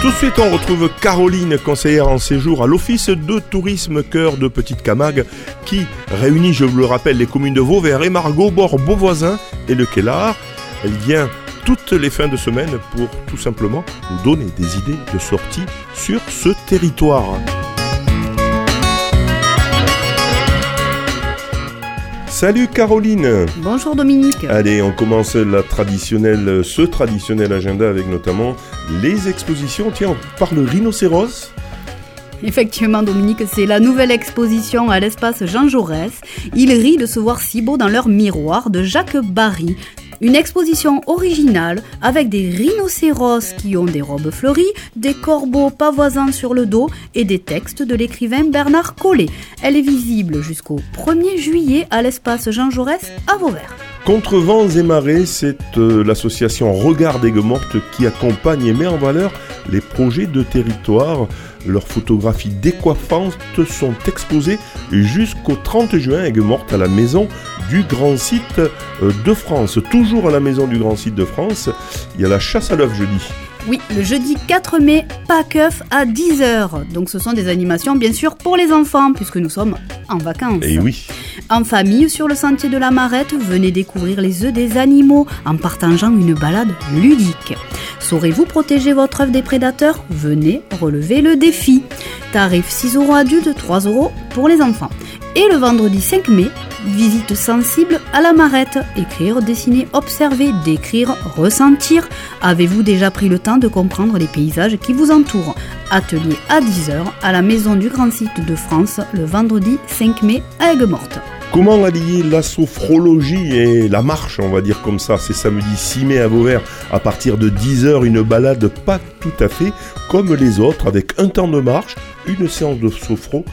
Tout de suite, on retrouve Caroline, conseillère en séjour à l'Office de tourisme Cœur de Petite Camargue, qui réunit, je vous le rappelle, les communes de Vauvert et Margot, Bord, Beauvoisin et le Kellar. Elle vient toutes les fins de semaine pour tout simplement nous donner des idées de sortie sur ce territoire. Salut Caroline Bonjour Dominique Allez, on commence la traditionnelle, ce traditionnel agenda avec notamment les expositions. Tiens, on parle rhinocéros Effectivement, Dominique, c'est la nouvelle exposition à l'espace Jean Jaurès. Ils rient de se voir si beau dans leur miroir de Jacques Barry. Une exposition originale avec des rhinocéros qui ont des robes fleuries, des corbeaux pavoisants sur le dos et des textes de l'écrivain Bernard Collet. Elle est visible jusqu'au 1er juillet à l'espace Jean Jaurès à Vauvert. Contre vents et marées, c'est euh, l'association Regard d'Aigues Mortes qui accompagne et met en valeur les projets de territoire. Leurs photographies décoiffantes sont exposées jusqu'au 30 juin Aigues Mortes à la maison du Grand Site euh, de France. Toujours à la maison du Grand Site de France, il y a la chasse à l'œuf jeudi. Oui, le jeudi 4 mai, Pâqueuf à 10h. Donc ce sont des animations bien sûr pour les enfants puisque nous sommes en vacances. Et oui. En famille sur le sentier de la Marette, venez découvrir les œufs des animaux en partageant une balade ludique. Saurez-vous protéger votre œuf des prédateurs? Venez relever le défi. Tarif 6 euros adultes, 3 euros pour les enfants. Et le vendredi 5 mai, visite sensible à la marette. Écrire, dessiner, observer, décrire, ressentir. Avez-vous déjà pris le temps de comprendre les paysages qui vous entourent? Atelier à 10h à la Maison du Grand Site de France le vendredi 5 mai à Aigues-Mortes. Comment allier la sophrologie et la marche, on va dire comme ça? C'est samedi 6 mai à Vauvert, à partir de 10h, une balade pas tout à fait comme les autres, avec un temps de marche, une séance de sophro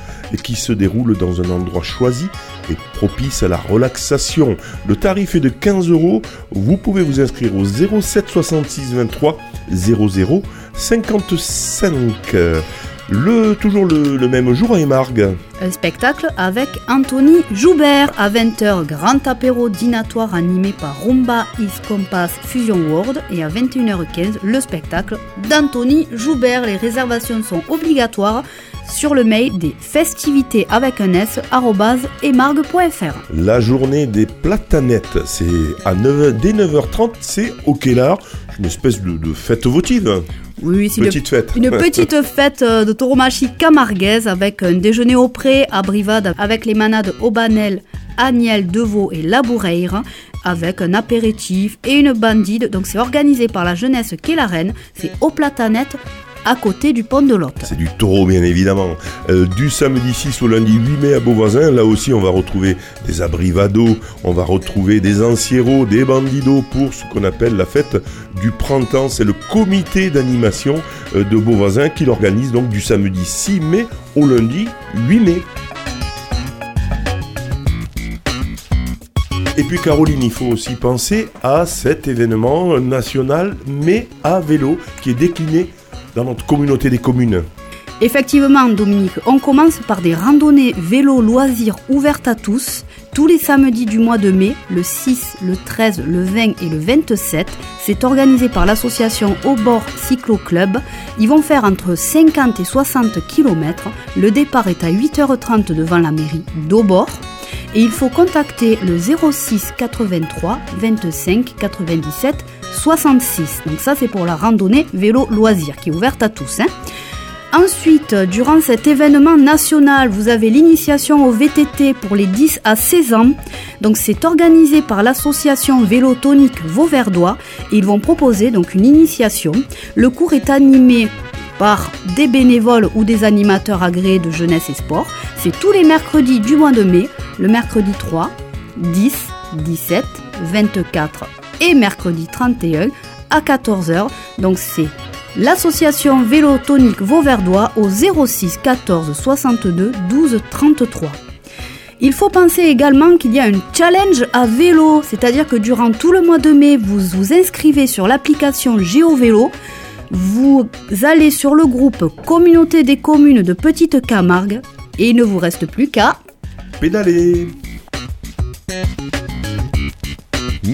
qui se déroule dans un endroit choisi et propice à la relaxation. Le tarif est de 15 euros. Vous pouvez vous inscrire au 07 66 23 00 55. Le, toujours le, même jour à Émargue. Un spectacle avec Anthony Joubert à 20h, grand apéro dînatoire animé par Rumba Is Compass Fusion World et à 21h15 le spectacle d'Anthony Joubert. Les réservations sont obligatoires sur le mail des festivités avec un s emargue.fr. La journée des platanettes, c'est à 9, dès 9h30, c'est au Kellar, une espèce de, de fête votive. Oui, c'est Petite fête. Une petite fête euh, de tauromachie camarguaise avec un déjeuner au pré à Brivade avec les manades Aubanel, Agnel, Deveau et Laboureire avec un apéritif et une bandide. Donc c'est organisé par la jeunesse reine. C'est au Platanette à côté du pont de Lotte. C'est du taureau, bien évidemment. Euh, du samedi 6 au lundi 8 mai à Beauvoisin, là aussi, on va retrouver des abrivados, on va retrouver des ancieros, des bandidos pour ce qu'on appelle la fête du printemps. C'est le comité d'animation euh, de Beauvoisin qui l'organise donc du samedi 6 mai au lundi 8 mai. Et puis Caroline, il faut aussi penser à cet événement national, mais à vélo, qui est décliné dans notre communauté des communes. Effectivement, Dominique, on commence par des randonnées vélo loisirs ouvertes à tous tous les samedis du mois de mai, le 6, le 13, le 20 et le 27. C'est organisé par l'association Au bord Cyclo Club. Ils vont faire entre 50 et 60 km. Le départ est à 8h30 devant la mairie d'Aubord. Et il faut contacter le 06 83 25 97 66. Donc ça c'est pour la randonnée vélo loisir qui est ouverte à tous. Hein. Ensuite, durant cet événement national, vous avez l'initiation au VTT pour les 10 à 16 ans. Donc c'est organisé par l'association Vélo Tonique Vauverdois ils vont proposer donc une initiation. Le cours est animé par des bénévoles ou des animateurs agréés de jeunesse et sport. C'est tous les mercredis du mois de mai, le mercredi 3, 10, 17, 24 et mercredi 31 à 14h. Donc c'est l'association Vélo Tonique Vauverdois au 06 14 62 12 33. Il faut penser également qu'il y a un challenge à vélo, c'est-à-dire que durant tout le mois de mai, vous vous inscrivez sur l'application GeoVélo, vous allez sur le groupe Communauté des communes de Petite Camargue et il ne vous reste plus qu'à Pédaler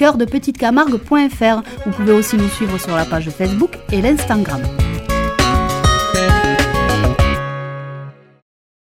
www.coeurdepetitecamargue.fr. Vous pouvez aussi nous suivre sur la page Facebook et l'Instagram.